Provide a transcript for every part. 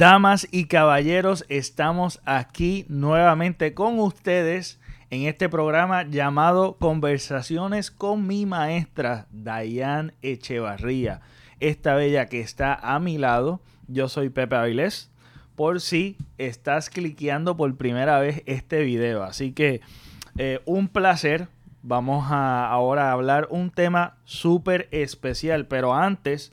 Damas y caballeros, estamos aquí nuevamente con ustedes en este programa llamado Conversaciones con mi maestra Dayan Echevarría. Esta bella que está a mi lado, yo soy Pepe Avilés, por si estás cliqueando por primera vez este video. Así que eh, un placer. Vamos a ahora hablar un tema súper especial, pero antes,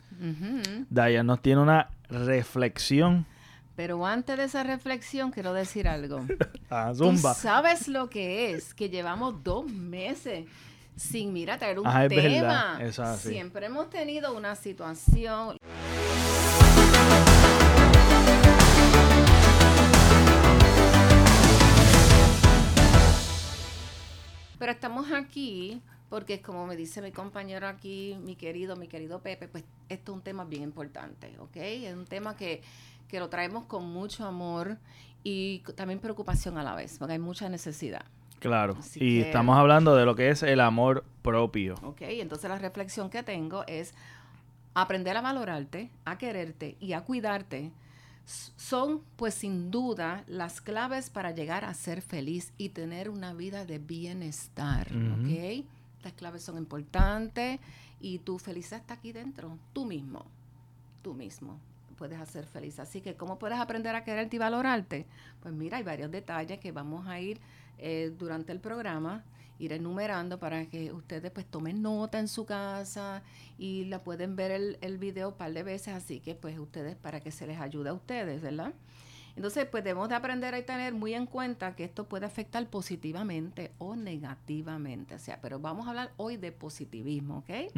Dayan nos tiene una reflexión pero antes de esa reflexión, quiero decir algo. ah, zumba. ¿Tú sabes lo que es? Que llevamos dos meses sin, mira, traer un ah, tema. Siempre hemos tenido una situación. Pero estamos aquí porque como me dice mi compañero aquí, mi querido, mi querido Pepe, pues esto es un tema bien importante, ¿ok? Es un tema que que lo traemos con mucho amor y también preocupación a la vez, porque hay mucha necesidad. Claro, y estamos hablando de lo que es el amor propio. Ok, entonces la reflexión que tengo es aprender a valorarte, a quererte y a cuidarte son pues sin duda las claves para llegar a ser feliz y tener una vida de bienestar, ¿ok? Las claves son importantes y tu felicidad está aquí dentro, tú mismo, tú mismo puedes hacer feliz. Así que, ¿cómo puedes aprender a quererte y valorarte? Pues mira, hay varios detalles que vamos a ir eh, durante el programa, ir enumerando para que ustedes pues tomen nota en su casa y la pueden ver el, el video un par de veces, así que pues ustedes, para que se les ayude a ustedes, ¿verdad? Entonces, pues debemos de aprender a tener muy en cuenta que esto puede afectar positivamente o negativamente. O sea, pero vamos a hablar hoy de positivismo, ¿ok?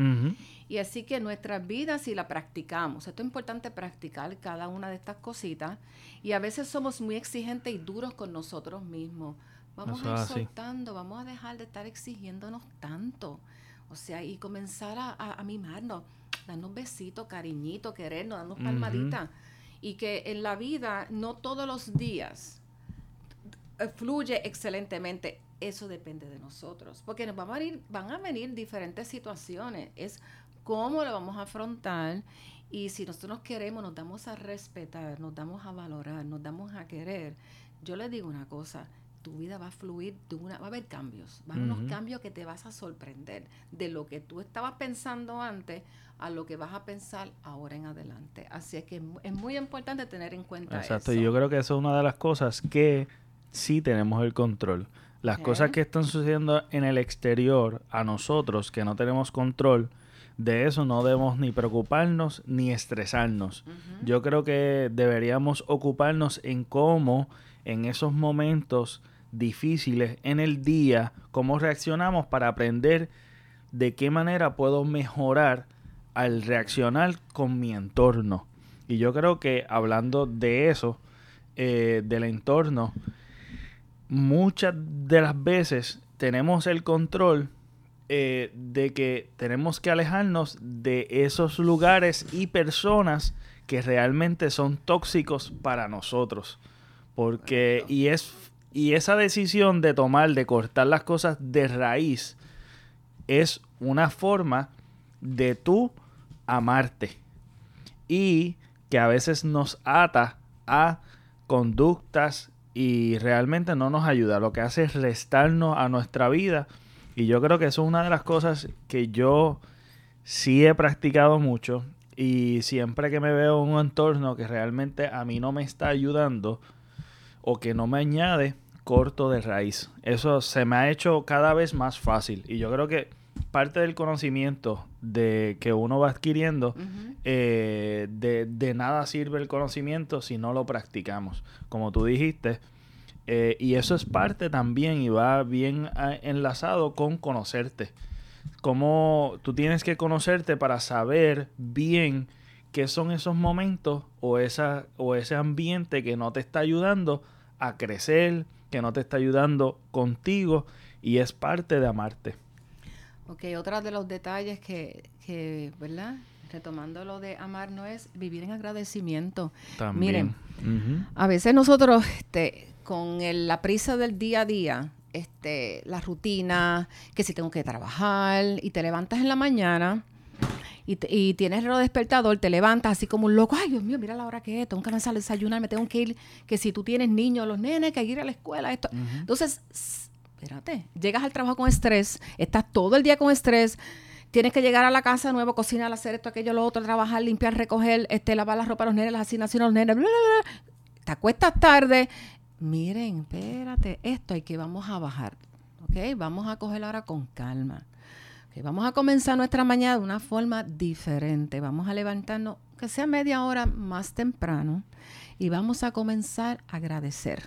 Y así que nuestras vidas, si la practicamos, esto es importante practicar cada una de estas cositas. Y a veces somos muy exigentes y duros con nosotros mismos. Vamos a ir soltando, vamos a dejar de estar exigiéndonos tanto. O sea, y comenzar a, a, mimarnos, darnos besitos, cariñitos, querernos, darnos palmaditas y que en la vida no todos los días eh, fluye excelentemente. Eso depende de nosotros, porque nos van a venir, van a venir diferentes situaciones. Es cómo lo vamos a afrontar y si nosotros nos queremos, nos damos a respetar, nos damos a valorar, nos damos a querer. Yo le digo una cosa, tu vida va a fluir, va a haber cambios, van a haber unos cambios que te vas a sorprender de lo que tú estabas pensando antes a lo que vas a pensar ahora en adelante. Así es que es muy importante tener en cuenta Exacto, y yo creo que eso es una de las cosas que sí tenemos el control. Las cosas que están sucediendo en el exterior a nosotros, que no tenemos control, de eso no debemos ni preocuparnos ni estresarnos. Yo creo que deberíamos ocuparnos en cómo en esos momentos difíciles en el día, cómo reaccionamos para aprender de qué manera puedo mejorar al reaccionar con mi entorno. Y yo creo que hablando de eso, eh, del entorno, muchas de las veces tenemos el control eh, de que tenemos que alejarnos de esos lugares y personas que realmente son tóxicos para nosotros. Porque, y es, y esa decisión de tomar, de cortar las cosas de raíz, es una forma de tú amarte. Y que a veces nos ata a conductas y realmente no nos ayuda. Lo que hace es restarnos a nuestra vida. Y yo creo que eso es una de las cosas que yo sí he practicado mucho. Y siempre que me veo en un entorno que realmente a mí no me está ayudando o que no me añade, corto de raíz. Eso se me ha hecho cada vez más fácil y yo creo que parte del conocimiento de que uno va adquiriendo, eh, de, nada sirve el conocimiento si no lo practicamos. Como tú dijiste, eh, y eso es parte también y va bien ah, enlazado con conocerte. Como tú tienes que conocerte para saber bien qué son esos momentos o, esa, o ese ambiente que no te está ayudando a crecer, que no te está ayudando contigo y es parte de amarte. Ok, otro de los detalles que, que, ¿verdad? Retomando lo de amar no es vivir en agradecimiento. También. Miren, a veces nosotros, este, con la prisa del día a día, este, la rutina, que si tengo que trabajar y te levantas en la mañana y, tienes el despertador, te levantas así como un loco, ay Dios mío, mira la hora que es, tengo que comenzar a desayunar, me tengo que ir, que si tú tienes niños, los nenes, que hay que ir a la escuela, esto. Entonces, espérate, llegas al trabajo con estrés, estás todo el día con estrés, tienes que llegar a la casa nuevo, cocinar, hacer esto, aquello, lo otro, trabajar, limpiar, recoger, este, lavar la ropa a los nenes, las asignaciones a los nenes, bla, bla, bla. te acuestas tarde. Miren, espérate, esto hay que vamos a bajar, ¿ok? Vamos a coger ahora con calma. Vamos a comenzar nuestra mañana de una forma diferente. Vamos a levantarnos, que sea media hora más temprano, y vamos a comenzar a agradecer.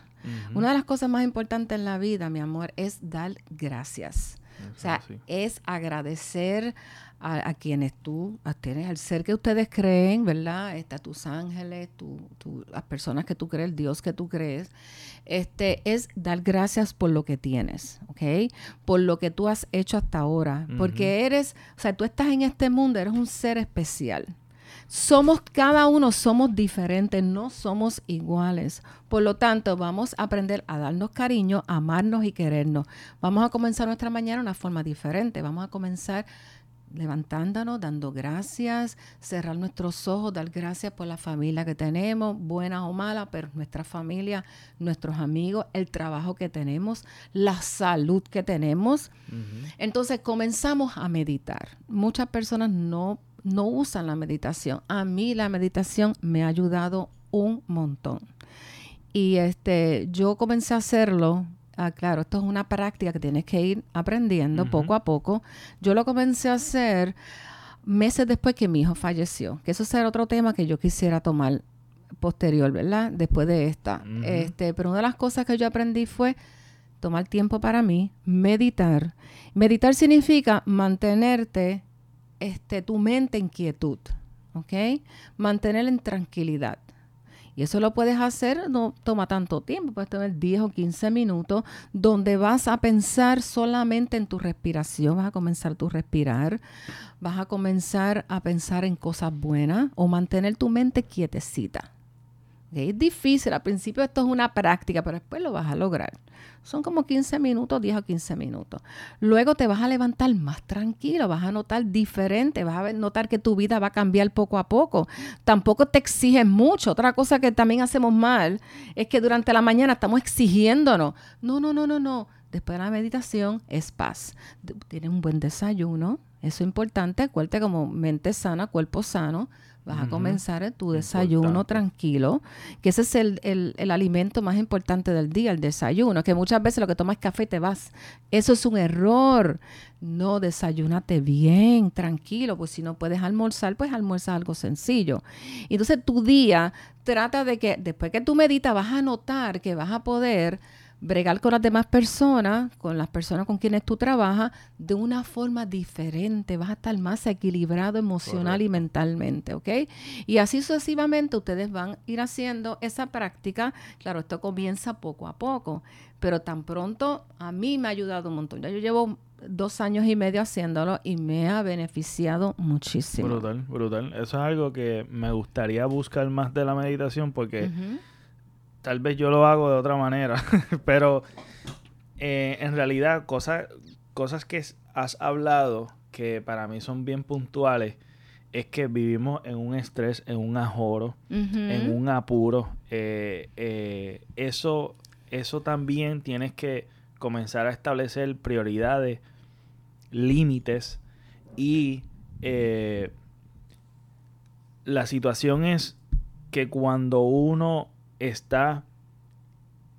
Una de las cosas más importantes en la vida, mi amor, es dar gracias o sea, es agradecer a, quienes tú tienes, al ser que ustedes creen, ¿verdad? Está tus ángeles, tu, las personas que tú crees, el Dios que tú crees. Este, es dar gracias por lo que tienes, ¿ok? Por lo que tú has hecho hasta ahora. Porque eres, o sea, tú estás en este mundo, eres un ser especial. Somos, cada uno somos diferentes, no somos iguales. Por lo tanto, vamos a aprender a darnos cariño, amarnos y querernos. Vamos a comenzar nuestra mañana de una forma diferente. Vamos a comenzar levantándonos, dando gracias, cerrar nuestros ojos, dar gracias por la familia que tenemos, buena o mala, pero nuestra familia, nuestros amigos, el trabajo que tenemos, la salud que tenemos. Entonces comenzamos a meditar. Muchas personas no no usan la meditación. A mí la meditación me ha ayudado un montón. Y este, yo comencé a hacerlo. Ah, claro, esto es una práctica que tienes que ir aprendiendo poco a poco. Yo lo comencé a hacer meses después que mi hijo falleció. Que eso será otro tema que yo quisiera tomar posterior, ¿verdad? Después de esta. este, pero una de las cosas que yo aprendí fue tomar tiempo para mí, meditar. Meditar significa mantenerte este, tu mente en quietud, ¿ok? Mantener en tranquilidad. Y eso lo puedes hacer, no toma tanto tiempo, puedes tener 10 o 15 minutos donde vas a pensar solamente en tu respiración, vas a comenzar tu respirar, vas a comenzar a pensar en cosas buenas o mantener tu mente quietecita. Es difícil, al principio esto es una práctica, pero después lo vas a lograr. Son como 15 minutos, 10 o 15 minutos. Luego te vas a levantar más tranquilo, vas a notar diferente, vas a notar que tu vida va a cambiar poco a poco. Tampoco te exiges mucho. Otra cosa que también hacemos mal es que durante la mañana estamos exigiéndonos. No, no, no, no, no. Después de la meditación es paz. Tienes un buen desayuno, eso es importante. Acuérdate como mente sana, cuerpo sano Vas a comenzar tu desayuno tranquilo, que ese es el, alimento más importante del día, el desayuno, que muchas veces lo que tomas es café y te vas. Eso es un error. No, desayúnate bien, tranquilo, pues si no puedes almorzar, pues almuerza algo sencillo. Entonces tu día trata de que después que tú meditas vas a notar que vas a poder bregar con las demás personas, con las personas con quienes tú trabajas, de una forma diferente. Vas a estar más equilibrado emocional y mentalmente, ¿ok? Y así sucesivamente ustedes van a ir haciendo esa práctica. Claro, esto comienza poco a poco, pero tan pronto a mí me ha ayudado un montón. Ya yo llevo dos años y medio haciéndolo y me ha beneficiado muchísimo. Brutal, brutal. Eso es algo que me gustaría buscar más de la meditación porque tal vez yo lo hago de otra manera, pero eh, en realidad cosas, cosas que has hablado que para mí son bien puntuales es que vivimos en un estrés, en un ajoro, en un apuro. Eh, eh, eso, eso también tienes que comenzar a establecer prioridades, límites y la situación es que cuando uno está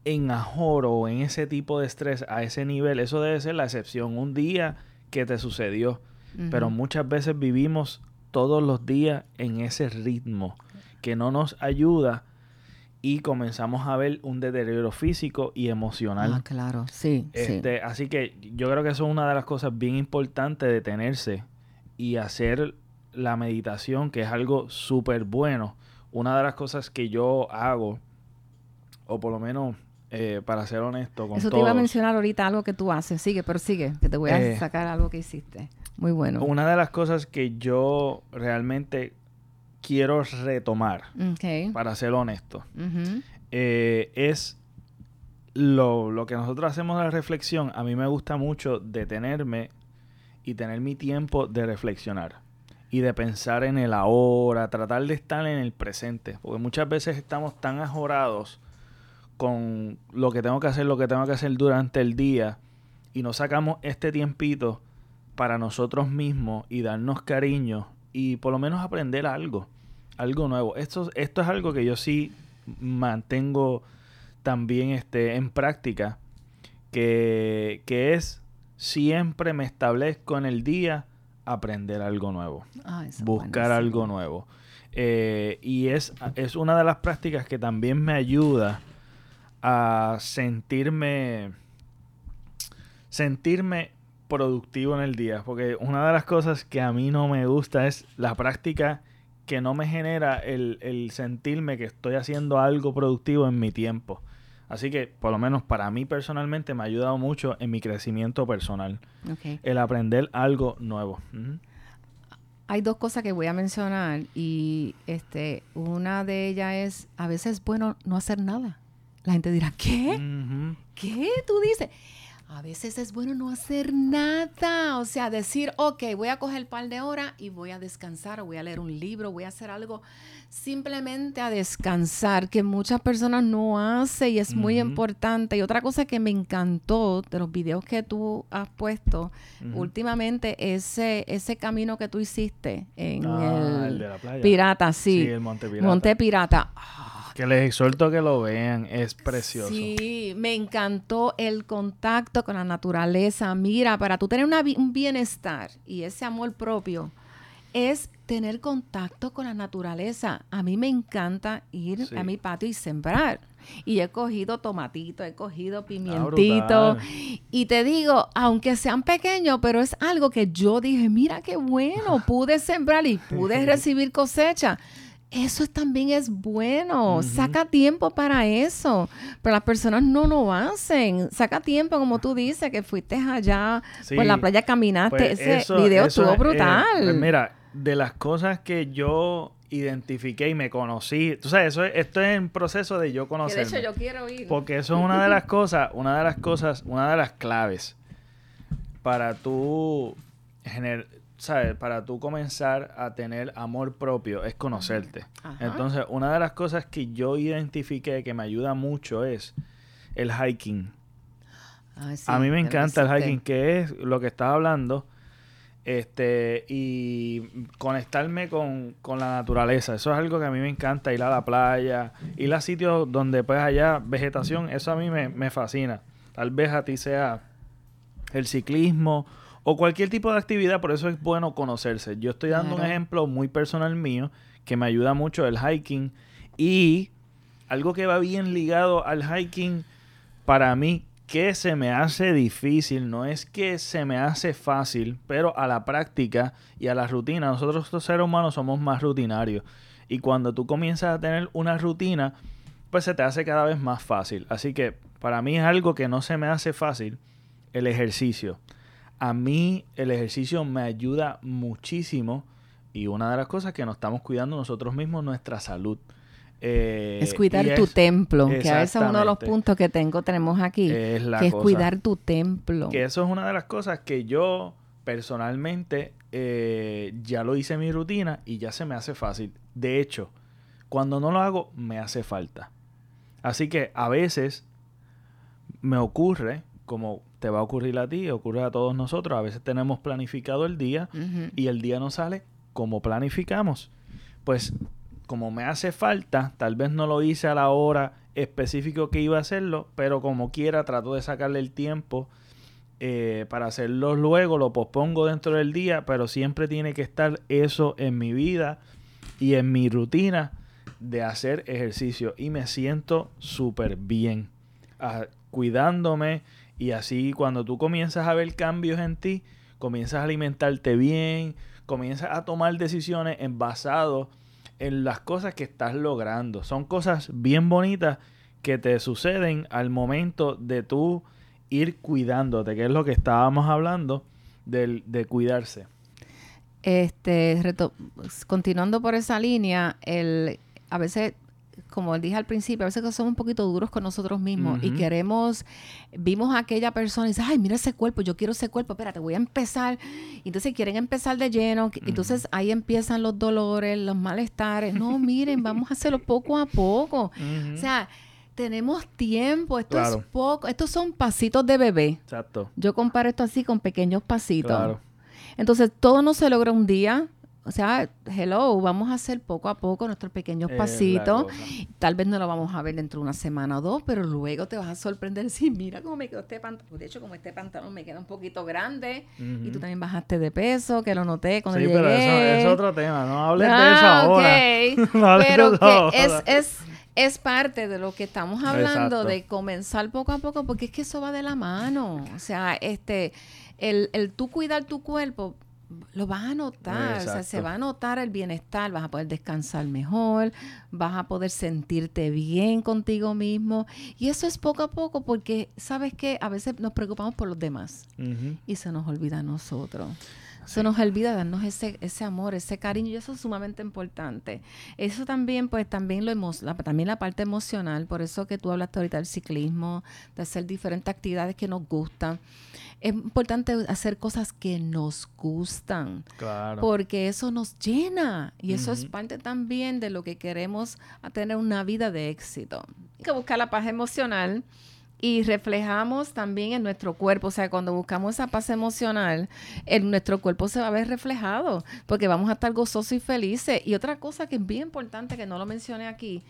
en ajoro o en ese tipo de estrés a ese nivel, eso debe ser la excepción. Un día que te sucedió, pero muchas veces vivimos todos los días en ese ritmo que no nos ayuda y comenzamos a ver un deterioro físico y emocional. Ah, claro, sí, este, Así que yo creo que eso es una de las cosas bien importantes de tenerse y hacer la meditación, que es algo súper bueno. Una de las cosas que yo hago o por lo menos eh, para ser honesto con Eso te iba a mencionar ahorita algo que tú haces. Sigue, pero sigue, que te voy a eh, sacar algo que hiciste. Muy bueno. Una de las cosas que yo realmente quiero retomar, para ser honesto, eh, es lo, lo, que nosotros hacemos de la reflexión. A mí me gusta mucho detenerme y tener mi tiempo de reflexionar. y de pensar en el ahora, tratar de estar en el presente, porque muchas veces estamos tan ajorados con lo que tengo que hacer, lo que tengo que hacer durante el día y nos sacamos este tiempito para nosotros mismos y darnos cariño y por lo menos aprender algo, algo nuevo. Esto, esto es algo que yo sí mantengo también este, en práctica, que, que es siempre me establezco en el día aprender algo nuevo, ah, buscar algo nuevo. Eh, y es, es una de las prácticas que también me ayuda a sentirme sentirme productivo en el día. Porque una de las cosas que a mí no me gusta es la práctica que no me genera el, el sentirme que estoy haciendo algo productivo en mi tiempo. Así que, por lo menos para mí personalmente, me ha ayudado mucho en mi crecimiento personal. El aprender algo nuevo. Hay dos cosas que voy a mencionar y este, una de ellas es, a veces es bueno no hacer nada. La gente dirá, ¿qué? ¿Qué? Tú dices. A veces es bueno no hacer nada, o sea, decir, ok, voy a coger un par de horas y voy a descansar, o voy a leer un libro, voy a hacer algo simplemente a descansar, que muchas personas no hacen y es muy importante. Y otra cosa que me encantó de los videos que tú has puesto últimamente, ese, ese camino que tú hiciste en ah, el, de la playa. Pirata, sí. Sí, el Monte Pirata. Monte Pirata. Que les exhorto que lo vean, es precioso. Sí, me encantó el contacto con la naturaleza. Mira, para tú tener un bienestar y ese amor propio, es tener contacto con la naturaleza. A mí me encanta ir a mi patio y sembrar. Y he cogido tomatito, he cogido ah, pimientito. y te digo, aunque sean pequeños, pero es algo que yo dije, mira qué bueno, pude sembrar y pude recibir cosecha eso también es bueno. Saca tiempo para eso. Pero las personas no lo hacen. Saca tiempo, como tú dices, que fuiste allá por la playa, caminaste. Pues Ese video estuvo eh, brutal. Pues mira, de las cosas que yo identifiqué y me conocí. Tú sabes, eso esto es en proceso de yo conocer. De hecho, yo quiero ir. Porque eso es una de las cosas, una de las cosas, una de las claves para tú generar ¿sabes? Para tú comenzar a tener amor propio es conocerte. Entonces, una de las cosas que yo identifiqué que me ayuda mucho es el hiking. a mí me encanta el hiking, que es lo que estás hablando. Este, y conectarme con, la naturaleza. Eso es algo que a mí me encanta, ir a la playa, ir a sitios donde pues haya vegetación, eso a mí me, me fascina. Tal vez a ti sea el ciclismo o cualquier tipo de actividad, por eso es bueno conocerse. Yo estoy dando un ejemplo muy personal mío que me ayuda mucho el hiking y algo que va bien ligado al hiking para mí que se me hace difícil, no es que se me hace fácil, pero a la práctica y a la rutina, nosotros los seres humanos somos más rutinarios y cuando tú comienzas a tener una rutina, pues se te hace cada vez más fácil. Así que para mí es algo que no se me hace fácil el ejercicio a mí el ejercicio me ayuda muchísimo y una de las cosas que nos estamos cuidando nosotros mismos nuestra salud. Eh, es cuidar tu templo, que a veces es uno de los puntos que tengo, tenemos aquí, que es cuidar tu templo. Que eso es una de las cosas que yo personalmente eh, ya lo hice en mi rutina y ya se me hace fácil. De hecho, cuando no lo hago, me hace falta. Así que a veces me ocurre, como te va a ocurrir a ti, ocurre a todos nosotros. A veces tenemos planificado el día y el día no sale como planificamos. Pues como me hace falta, tal vez no lo hice a la hora específica que iba a hacerlo, pero como quiera trato de sacarle el tiempo eh, para hacerlo luego, lo pospongo dentro del día, pero siempre tiene que estar eso en mi vida y en mi rutina de hacer ejercicio y me siento súper bien, ah, cuidándome, y así cuando tú comienzas a ver cambios en ti, comienzas a alimentarte bien, comienzas a tomar decisiones en basado en las cosas que estás logrando. Son cosas bien bonitas que te suceden al momento de tú ir cuidándote, que es lo que estábamos hablando de, de cuidarse. Este, continuando por esa línea, el, a veces como dije al principio, a veces somos un poquito duros con nosotros mismos y queremos, vimos a aquella persona y dice, ay, mira ese cuerpo, yo quiero ese cuerpo, espérate, voy a empezar. Entonces quieren empezar de lleno, entonces ahí empiezan los dolores, los malestares. No, miren, vamos a hacerlo poco a poco. O sea, tenemos tiempo, esto es poco, estos son pasitos de bebé. Exacto. Yo comparo esto así con pequeños pasitos. Claro. Entonces, todo no se logra un día, o sea, hello, vamos a hacer poco a poco nuestros pequeños pasitos. Tal vez no lo vamos a ver dentro de una semana o dos, pero luego te vas a sorprender. Sí, mira cómo me quedó este pantalón. De hecho, como este pantalón me queda un poquito grande y tú también bajaste de peso, que lo noté cuando sí, pero eso es otro tema. No hables de eso ah, ahora. pero que es, es, es parte de lo que estamos hablando, de comenzar poco a poco, porque es que eso va de la mano. O sea, este, el, el tú cuidar tu cuerpo lo vas a notar, o sea, se va a notar el bienestar, vas a poder descansar mejor, vas a poder sentirte bien contigo mismo. Y eso es poco a poco porque, ¿sabes qué? A veces nos preocupamos por los demás y se nos olvida a nosotros. Se nos olvida darnos ese, ese amor, ese cariño, y eso es sumamente importante. Eso también, pues, también lo la, también la parte emocional, por eso que tú hablaste ahorita del ciclismo, de hacer diferentes actividades que nos gustan es importante hacer cosas que nos gustan. Claro. Porque eso nos llena y eso es parte también de lo que queremos a tener una vida de éxito. Hay que buscar la paz emocional y reflejamos también en nuestro cuerpo. O sea, cuando buscamos esa paz emocional, en nuestro cuerpo se va a ver reflejado, porque vamos a estar gozosos y felices. Y otra cosa que es bien importante, que no lo mencioné aquí,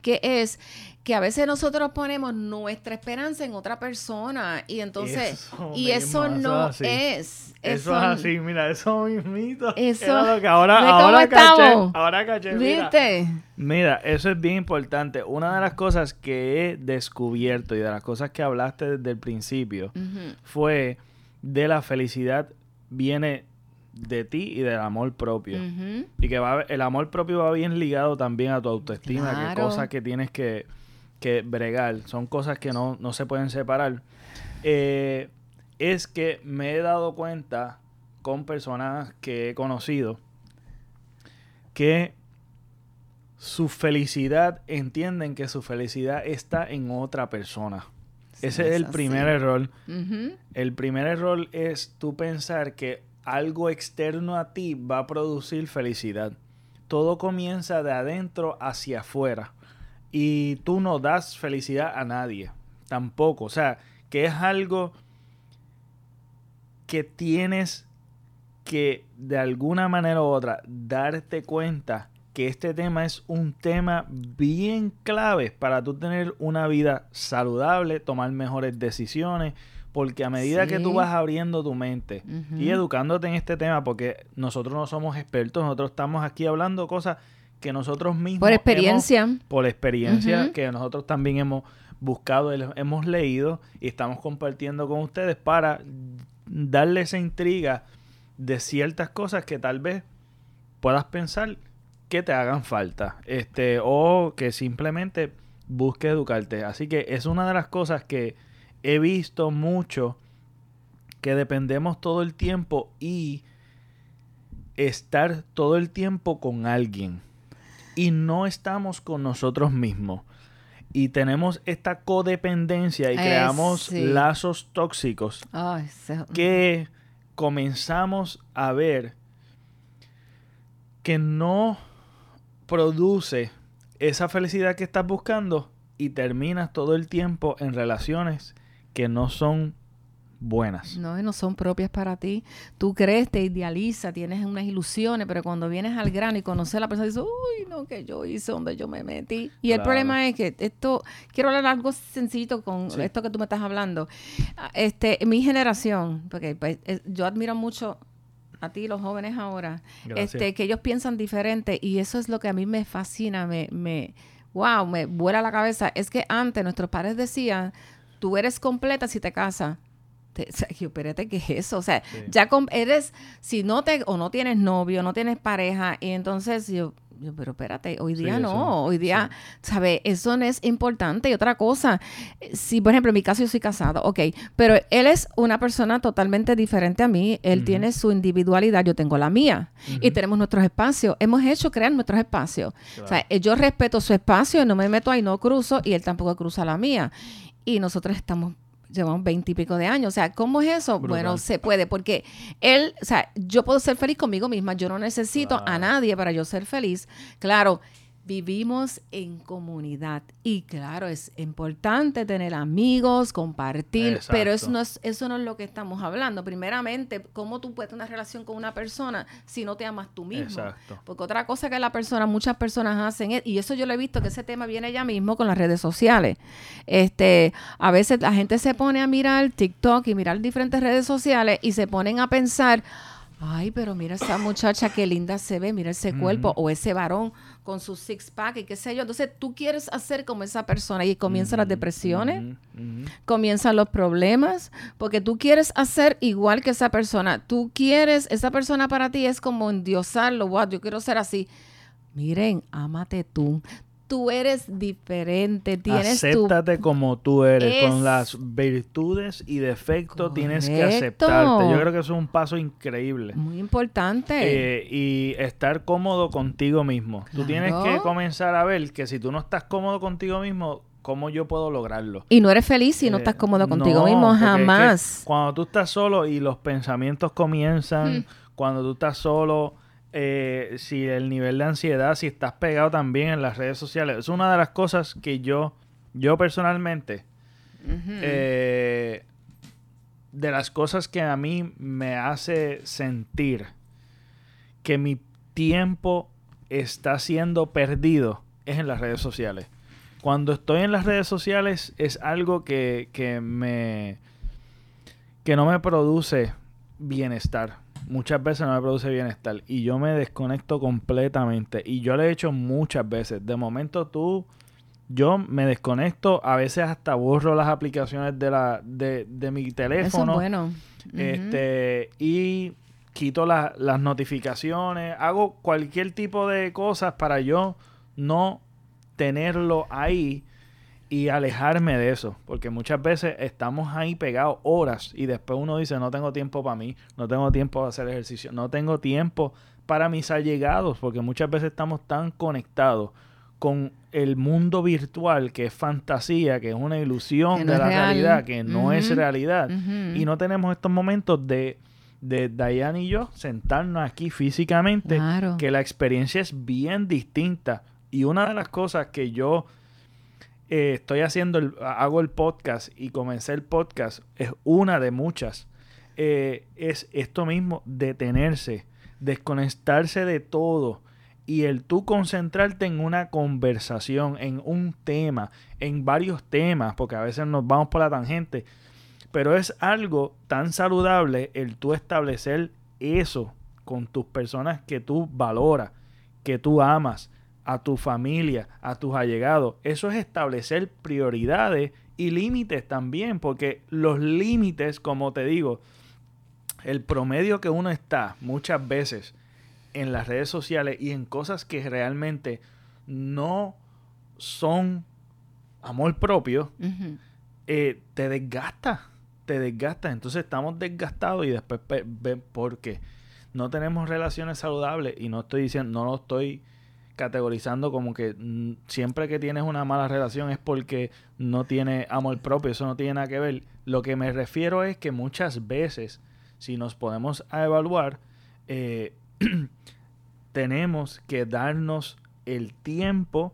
que es que a veces nosotros ponemos nuestra esperanza en otra persona y entonces y eso no es, eso, es así mira eso mismito eso lo que ahora ahora caché, ahora caché ¿Viste? Mira, eso es bien importante. Una de las cosas que he descubierto y de las cosas que hablaste desde el principio fue de la felicidad viene de ti y del amor propio. Y que va, el amor propio va bien ligado también a tu autoestima, que cosas que tienes que, que bregar, son cosas que no, no se pueden separar. Eh, es que me he dado cuenta con personas que he conocido que su felicidad, entienden que su felicidad está en otra persona. Ese es, el primer error. El primer error es tú pensar que algo externo a ti va a producir felicidad. Todo comienza de adentro hacia afuera. Y tú no das felicidad a nadie. Tampoco. O sea, que es algo que tienes que de alguna manera u otra darte cuenta que este tema es un tema bien clave para tú tener una vida saludable, tomar mejores decisiones, porque a medida que tú vas abriendo tu mente y educándote en este tema, porque nosotros no somos expertos, nosotros estamos aquí hablando cosas que nosotros mismos... Por experiencia. por experiencia que nosotros también hemos buscado, hemos leído y estamos compartiendo con ustedes para darle esa intriga de ciertas cosas que tal vez puedas pensar que te hagan falta, este, o que simplemente busque educarte. Así que es una de las cosas que he visto mucho que dependemos todo el tiempo y estar todo el tiempo con alguien y no estamos con nosotros mismos. Y tenemos esta codependencia y creamos lazos tóxicos que comenzamos a ver que no produce esa felicidad que estás buscando y terminas todo el tiempo en relaciones que no son buenas. No, no son propias para ti. Tú crees, te idealiza, tienes unas ilusiones, pero cuando vienes al grano y conoces a la persona, dices, uy, no, que yo hice donde yo me metí. Y el problema es que esto, quiero hablar algo sencillito con esto que tú me estás hablando. Ah, este, mi generación, porque pues, yo admiro mucho a ti, los jóvenes ahora, este, que ellos piensan diferente y eso es lo que a mí me fascina, me, me, wow, me vuela la cabeza. Es que antes nuestros padres decían, tú eres completa si te casas. Te, o sea, espérate, ¿qué es eso? O sea, ya eres, si no te, o no tienes novio, no tienes pareja, y entonces yo, pero espérate, hoy día no, hoy día, ¿sabes? Eso no es importante. Y otra cosa, si por ejemplo en mi caso yo soy casado, ok, pero él es una persona totalmente diferente a mí, él tiene su individualidad, yo tengo la mía, y tenemos nuestros espacios, hemos hecho crear nuestros espacios. O sea, yo respeto su espacio, no me meto ahí, no cruzo, y él tampoco cruza la mía. Y nosotros estamos llevamos veinte y pico de años. O sea, ¿cómo es eso? Bueno, se puede, porque él, o sea, yo puedo ser feliz conmigo misma, yo no necesito a nadie para yo ser feliz. Claro, vivimos en comunidad y claro, es importante tener amigos, compartir, pero eso no, es, eso no es lo que estamos hablando. Primeramente, ¿cómo tú puedes tener una relación con una persona si no te amas tú mismo? Exacto. Porque otra cosa que la persona, muchas personas hacen, es, y eso yo lo he visto, que ese tema viene ya mismo con las redes sociales. Este, a veces la gente se pone a mirar TikTok y mirar diferentes redes sociales y se ponen a pensar, ay, pero mira esa muchacha qué linda se ve, mira ese cuerpo, o ese varón con su six pack y qué sé yo. Entonces tú quieres hacer como esa persona y comienzan las depresiones, comienzan los problemas, porque tú quieres hacer igual que esa persona. Tú quieres, esa persona para ti es como endiosarlo, wow, yo quiero ser así. Miren, ámate tú tú eres diferente, tienes Acéptate como tú eres, con las virtudes y defectos tienes que aceptarte. Yo creo que eso es un paso increíble. Muy importante. Eh, y estar cómodo contigo mismo. Tú tienes que comenzar a ver que si tú no estás cómodo contigo mismo, ¿cómo yo puedo lograrlo? Y no eres feliz si no eh, estás cómodo contigo mismo, jamás. cuando tú estás solo y los pensamientos comienzan, mm. cuando tú estás solo eh, si el nivel de ansiedad, si estás pegado también en las redes sociales. Es una de las cosas que yo, yo personalmente, eh, de las cosas que a mí me hace sentir que mi tiempo está siendo perdido es en las redes sociales. Cuando estoy en las redes sociales es algo que, que me que no me produce bienestar muchas veces no me produce bienestar y yo me desconecto completamente y yo lo he hecho muchas veces. De momento tú, yo me desconecto, a veces hasta borro las aplicaciones de la de, de mi teléfono. bueno. Este y quito las notificaciones, hago cualquier tipo de cosas para yo no tenerlo ahí y alejarme de eso, porque muchas veces estamos ahí pegados horas y después uno dice, no tengo tiempo para mí, no tengo tiempo para hacer ejercicio, no tengo tiempo para mis allegados, porque muchas veces estamos tan conectados con el mundo virtual que es fantasía, que es una ilusión de la realidad, que no es realidad. Y no tenemos estos momentos de, de Diane y yo sentarnos aquí físicamente, que la experiencia es bien distinta. Y una de las cosas que yo eh, estoy haciendo, el, hago el podcast y comencé el podcast, es una de muchas. Eh, es esto mismo, detenerse, desconectarse de todo y el tú concentrarte en una conversación, en un tema, en varios temas, porque a veces nos vamos por la tangente, pero es algo tan saludable el tú establecer eso con tus personas que tú valoras, que tú amas, a tu familia, a tus allegados. Eso es establecer prioridades y límites también, porque los límites, como te digo, el promedio que uno está muchas veces en las redes sociales y en cosas que realmente no son amor propio, eh, te desgasta, te desgasta. Entonces estamos desgastados y después ven porque no tenemos relaciones saludables y no estoy diciendo, no lo estoy categorizando como que mm, siempre que tienes una mala relación es porque no tiene amor propio, eso no tiene nada que ver. Lo que me refiero es que muchas veces, si nos podemos a evaluar, eh, tenemos que darnos el tiempo,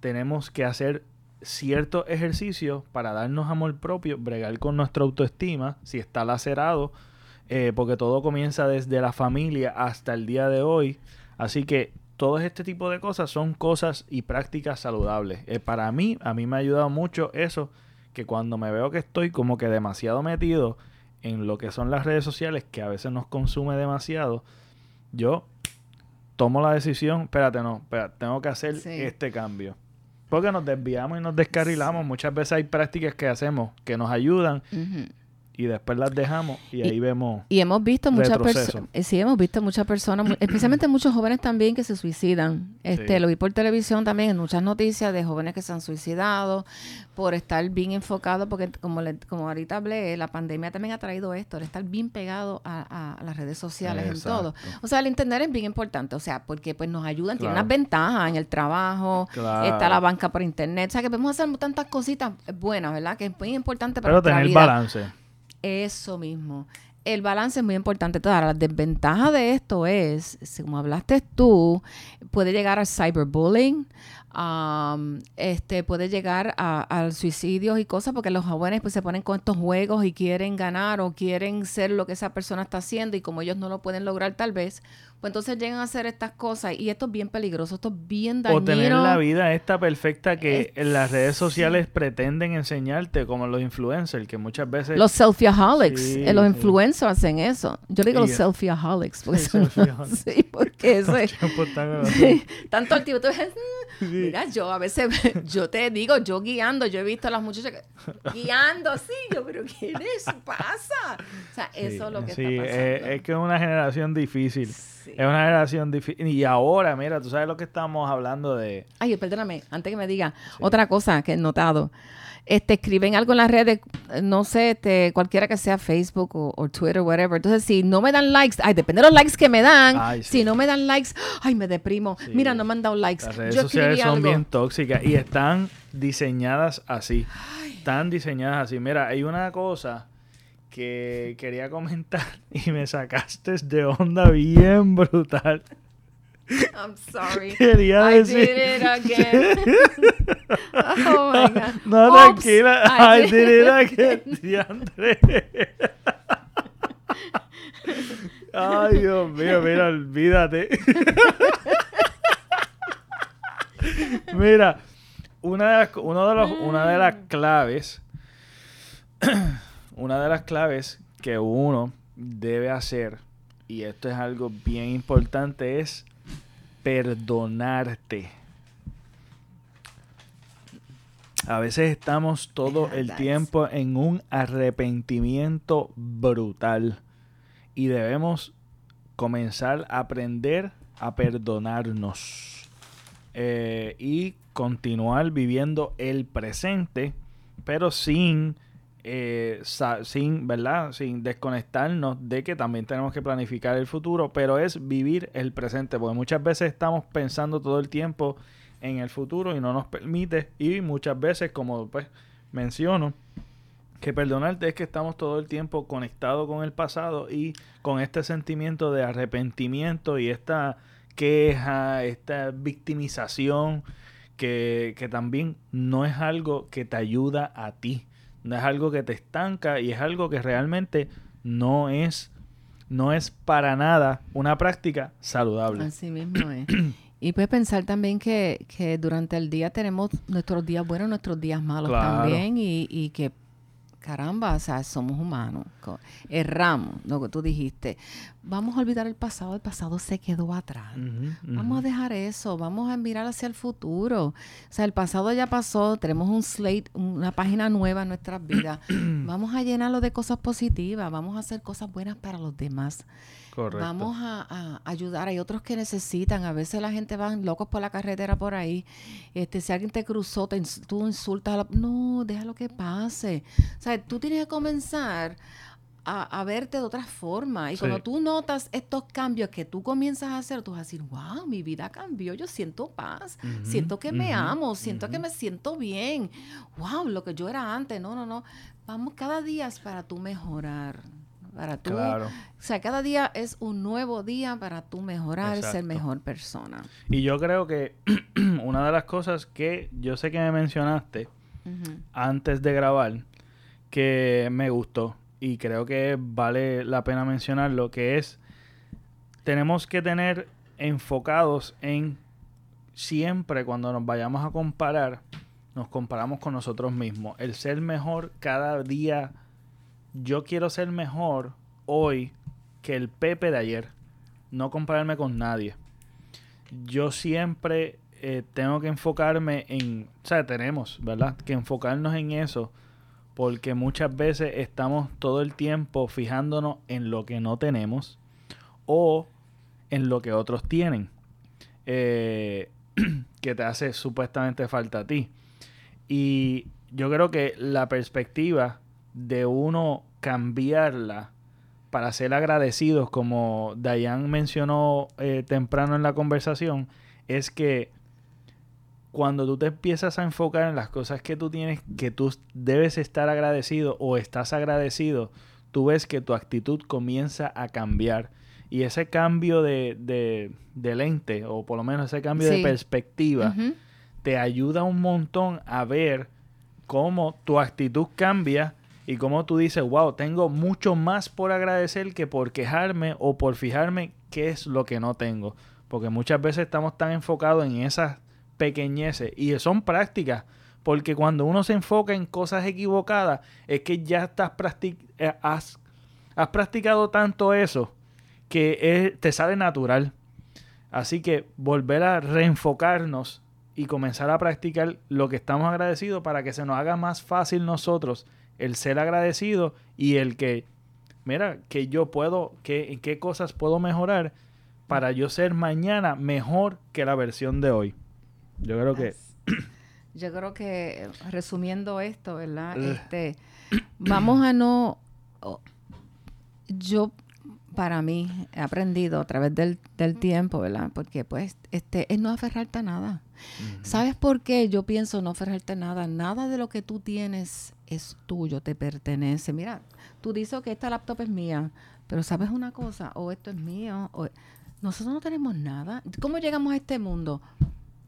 tenemos que hacer cierto ejercicio para darnos amor propio, bregar con nuestra autoestima, si está lacerado, eh, porque todo comienza desde la familia hasta el día de hoy. Así que todo este tipo de cosas son cosas y prácticas saludables. Eh, para mí, a mí me ha ayudado mucho eso, que cuando me veo que estoy como que demasiado metido en lo que son las redes sociales, que a veces nos consume demasiado, yo tomo la decisión, espérate, no, espérate, tengo que hacer este cambio. Porque nos desviamos y nos descarrilamos. Muchas veces hay prácticas que hacemos que nos ayudan y después las dejamos y, ahí vemos y hemos visto muchas personas eh, sí hemos visto muchas personas especialmente muchos jóvenes también que se suicidan. Este lo vi por televisión también en muchas noticias de jóvenes que se han suicidado por estar bien enfocados porque como como ahorita hablé la pandemia también ha traído esto el estar bien pegado a, las redes sociales en todo. O sea el entender es bien importante o sea porque pues nos ayudan tiene unas ventajas en el trabajo está la banca por internet o sea que podemos hacer tantas cositas buenas verdad que es muy importante para pero tener balance eso mismo. El balance es muy importante. Ahora, la desventaja de esto es, como hablaste tú, puede llegar al cyberbullying, este puede llegar a, al suicidio y cosas porque los jóvenes pues se ponen con estos juegos y quieren ganar o quieren ser lo que esa persona está haciendo y como ellos no lo pueden lograr tal vez, pues entonces llegan a hacer estas cosas y esto es bien peligroso, esto es bien dañino. O tener la vida esta perfecta que en las redes sociales pretenden enseñarte, como los influencers, que muchas veces... Los selfieaholics, eh, los influencers hacen eso. Yo digo los selfieaholics. Porque sí, porque eso es... tanto el tipo, tú mira, yo a veces, yo te digo, yo guiando, yo he visto a las muchachas guiando así, yo, pero ¿qué les pasa? O sea, eso es lo que está pasando. Es, es que es una generación difícil. Es una generación difícil. Y ahora, mira, tú sabes lo que estamos hablando de... Ay, perdóname, antes que me diga, otra cosa que he notado. Este, escriben algo en las redes, no sé, este, cualquiera que sea Facebook o, Twitter, whatever. Entonces, si no me dan likes, ay, depende de los likes que me dan. Si no me dan likes, ay, me deprimo. Mira, no me han dado likes. Las redes sociales son bien tóxicas y están diseñadas así. Están diseñadas así. Mira, hay una cosa que quería comentar y me sacaste de onda bien brutal. I'm sorry. Quería decir. I did it again. oh my God. No, tranquila. I, did, it again. Ay, Dios mío, mira, olvídate. mira, una de las, uno de los, una de las claves una de las claves que uno debe hacer, y esto es algo bien importante, es perdonarte. A veces estamos todo el tiempo en un arrepentimiento brutal y debemos comenzar a aprender a perdonarnos eh, y continuar viviendo el presente, pero sin eh, sin, ¿verdad? Sin desconectarnos de que también tenemos que planificar el futuro, pero es vivir el presente, porque muchas veces estamos pensando todo el tiempo en el futuro y no nos permite, y muchas veces, como pues menciono, que perdonarte es que estamos todo el tiempo conectados con el pasado y con este sentimiento de arrepentimiento y esta queja, esta victimización, que, que también no es algo que te ayuda a ti no es algo que te estanca y es algo que realmente no es, no es para nada una práctica saludable. Así mismo es. Y puedes pensar también que, que, durante el día tenemos nuestros días buenos, nuestros días malos también, y, y que caramba, o sea, somos humanos, erramos, lo que tú dijiste. Vamos a olvidar el pasado, el pasado se quedó atrás. Vamos a dejar eso, vamos a mirar hacia el futuro. O sea, el pasado ya pasó, tenemos un slate, una página nueva en nuestras vidas. vamos a llenarlo de cosas positivas, vamos a hacer cosas buenas para los demás. Vamos a, ayudar. Hay otros que necesitan. A veces la gente va locos por la carretera por ahí. Este, si alguien te cruzó, te, tú insultas. no, deja lo que pase. O sea, tú tienes que comenzar a, verte de otra forma. Y cuando tú notas estos cambios que tú comienzas a hacer, tú vas a decir, wow, mi vida cambió, yo siento paz, siento que me amo, siento que me siento bien. Wow, lo que yo era antes, no, no, no. Vamos cada día es para tú mejorar para tú. O sea, cada día es un nuevo día para tú mejorar, ser mejor persona. Y yo creo que una de las cosas que yo sé que me mencionaste antes de grabar, que me gustó y creo que vale la pena mencionarlo, que es, tenemos que tener enfocados en siempre cuando nos vayamos a comparar, nos comparamos con nosotros mismos. El ser mejor cada día yo quiero ser mejor hoy que el Pepe de ayer. No compararme con nadie. Yo siempre eh, tengo que enfocarme en, o sea, tenemos, ¿verdad? Que enfocarnos en eso. porque muchas veces estamos todo el tiempo fijándonos en lo que no tenemos o en lo que otros tienen, eh, que te hace supuestamente falta a ti. Y yo creo que la perspectiva de uno cambiarla para ser agradecidos, como Dayan mencionó eh, temprano en la conversación, es que cuando tú te empiezas a enfocar en las cosas que tú tienes, que tú debes estar agradecido o estás agradecido, tú ves que tu actitud comienza a cambiar. Y ese cambio de, de, lente, o por lo menos ese cambio de perspectiva, te ayuda un montón a ver cómo tu actitud cambia y cómo tú dices, wow, tengo mucho más por agradecer que por quejarme o por fijarme qué es lo que no tengo. Porque muchas veces estamos tan enfocados en esas pequeñeces y son prácticas. Porque cuando uno se enfoca en cosas equivocadas, es que ya estás eh, has, has, practicado tanto eso que te sale natural. Así que volver a reenfocarnos y comenzar a practicar lo que estamos agradecidos para que se nos haga más fácil nosotros el ser agradecido y el que, mira, que yo puedo, que, en qué cosas puedo mejorar para yo ser mañana mejor que la versión de hoy. Yo creo que... Yo creo que resumiendo esto, ¿verdad? este, vamos a no... Yo, para mí, he aprendido a través del, tiempo, ¿verdad? Porque pues, este, es no aferrarte a nada. ¿Sabes por qué yo pienso no aferrarte a nada? Nada de lo que tú tienes es tuyo, te pertenece. Mira, tú dices que esta laptop es mía, pero ¿sabes una cosa? O esto es mío, o... Nosotros no tenemos nada. ¿Cómo llegamos a este mundo?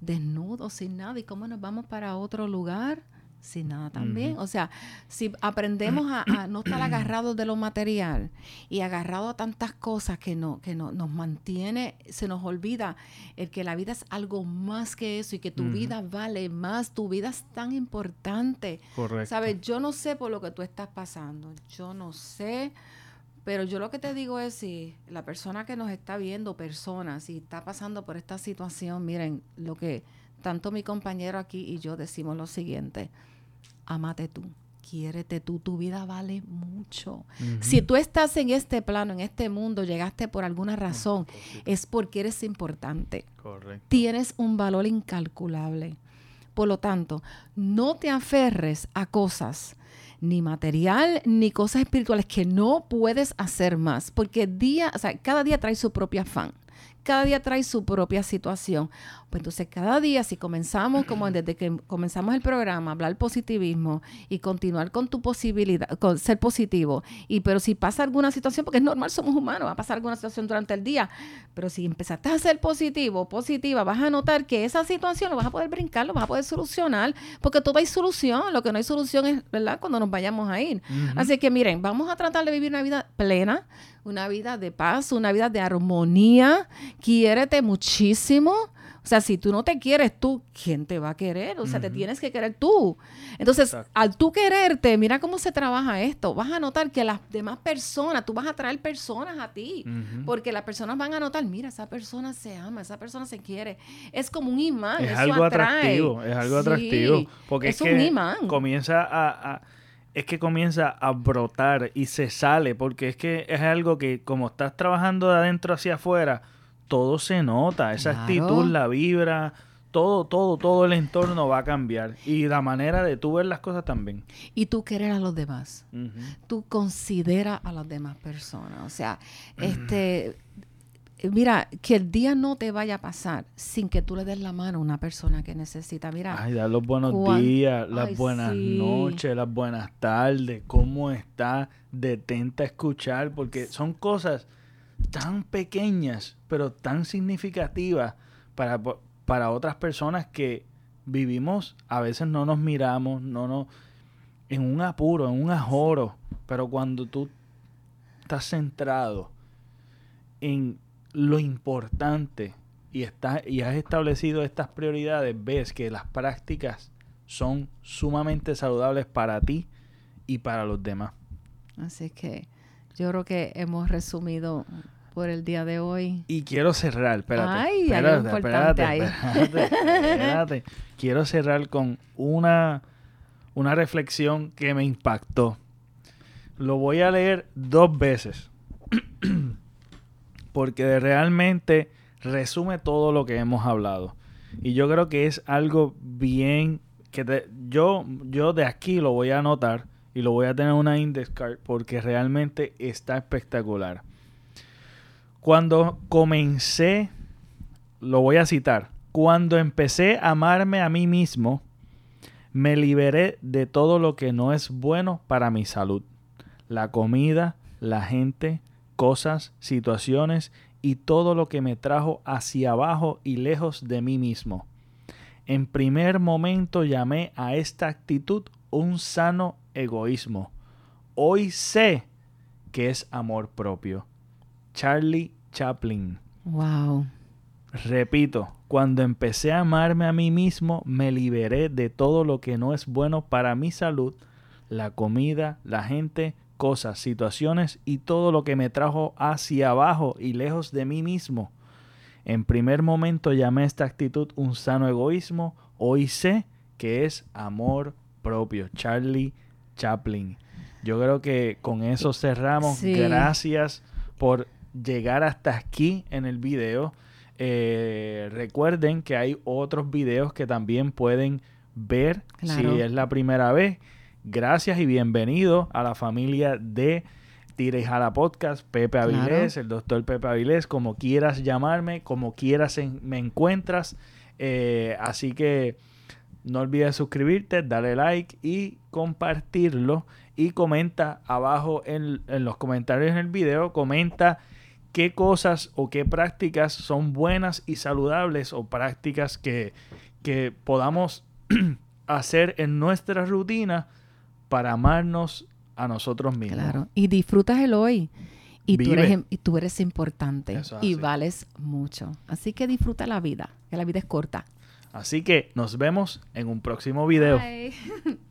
desnudos, sin nada. ¿Y cómo nos vamos para otro lugar? Sin nada también. O sea, si aprendemos a, no estar agarrados de lo material y agarrados a tantas cosas que, no, que no, nos mantiene, se nos olvida el que la vida es algo más que eso y que tu vida vale más, tu vida es tan importante. Correcto. ¿Sabes? Yo no sé por lo que tú estás pasando. Yo no sé pero yo lo que te digo es si la persona que nos está viendo, persona, si está pasando por esta situación, miren, lo que tanto mi compañero aquí y yo decimos lo siguiente, amate tú, quiérete tú, tu vida vale mucho. Si tú estás en este plano, en este mundo, llegaste por alguna razón, es porque eres importante. Correcto. Tienes un valor incalculable. Por lo tanto, no te aferres a cosas ni material, ni cosas espirituales que no puedes hacer más, porque día, o sea, cada día trae su propio afán cada día trae su propia situación. Pues entonces cada día, si comenzamos, como desde que comenzamos el programa, hablar positivismo y continuar con tu posibilidad, con ser positivo, y pero si pasa alguna situación, porque es normal, somos humanos, va a pasar alguna situación durante el día, pero si empezaste a ser positivo, positiva, vas a notar que esa situación lo vas a poder brincar, lo vas a poder solucionar, porque todo hay solución, lo que no hay solución es, ¿verdad?, cuando nos vayamos a ir. Así que miren, vamos a tratar de vivir una vida plena, una vida de paz, una vida de armonía. Quiérete muchísimo. O sea, si tú no te quieres tú, ¿quién te va a querer? O sea, te tienes que querer tú. Entonces, al tú quererte, mira cómo se trabaja esto. Vas a notar que las demás personas, tú vas a traer personas a ti, porque las personas van a notar, mira, esa persona se ama, esa persona se quiere. Es como un imán. Es algo atractivo, es algo atractivo. Porque es, un imán. Comienza a es que comienza a brotar y se sale, porque es que es algo que como estás trabajando de adentro hacia afuera, todo se nota, esa actitud, la vibra, todo, todo, todo el entorno va a cambiar. Y la manera de tú ver las cosas también. Y tú querer a los demás, tú considera a las demás personas, o sea, este mira, que el día no te vaya a pasar sin que tú le des la mano a una persona que necesita. Mira. Ay, dar los buenos días, las buenas noches, las buenas tardes, cómo está, detenta a escuchar, porque son cosas tan pequeñas, pero tan significativas para, para otras personas que vivimos, a veces no nos miramos, no nos, en un apuro, en un ajoro, pero cuando tú estás centrado en lo importante y, y has establecido estas prioridades, ves que las prácticas son sumamente saludables para ti y para los demás. Así que yo creo que hemos resumido por el día de hoy. Y quiero cerrar, espérate. espérate, espérate, espérate, Quiero cerrar con una, una reflexión que me impactó. Lo voy a leer dos veces. porque realmente resume todo lo que hemos hablado. Y yo creo que es algo bien que yo, yo de aquí lo voy a anotar y lo voy a tener una index card porque realmente está espectacular. Cuando comencé, lo voy a citar, cuando empecé a amarme a mí mismo, me liberé de todo lo que no es bueno para mi salud. La comida, la gente, cosas, situaciones y todo lo que me trajo hacia abajo y lejos de mí mismo. En primer momento llamé a esta actitud un sano egoísmo. Hoy sé que es amor propio. Charlie Chaplin. Wow. Repito, cuando empecé a amarme a mí mismo, me liberé de todo lo que no es bueno para mi salud, la comida, la gente, cosas, situaciones y todo lo que me trajo hacia abajo y lejos de mí mismo. En primer momento llamé esta actitud un sano egoísmo, hoy sé que es amor propio. Charlie Chaplin. Yo creo que con eso cerramos. Gracias por llegar hasta aquí en el video. Eh, recuerden que hay otros videos que también pueden ver si es la primera vez. Gracias y bienvenido a la familia de Tire Jala Podcast, Pepe Avilés, el doctor Pepe Avilés, como quieras llamarme, como quieras me encuentras. Eh, así que no olvides suscribirte, darle like y compartirlo. Y comenta abajo en, en los comentarios en el video, comenta qué cosas o qué prácticas son buenas y saludables o prácticas que, que podamos hacer en nuestra rutina para amarnos a nosotros mismos. Claro, y disfrutas el hoy. Y tú, eres, y tú eres importante y vales mucho. Así que disfruta la vida, que la vida es corta. Así que nos vemos en un próximo video.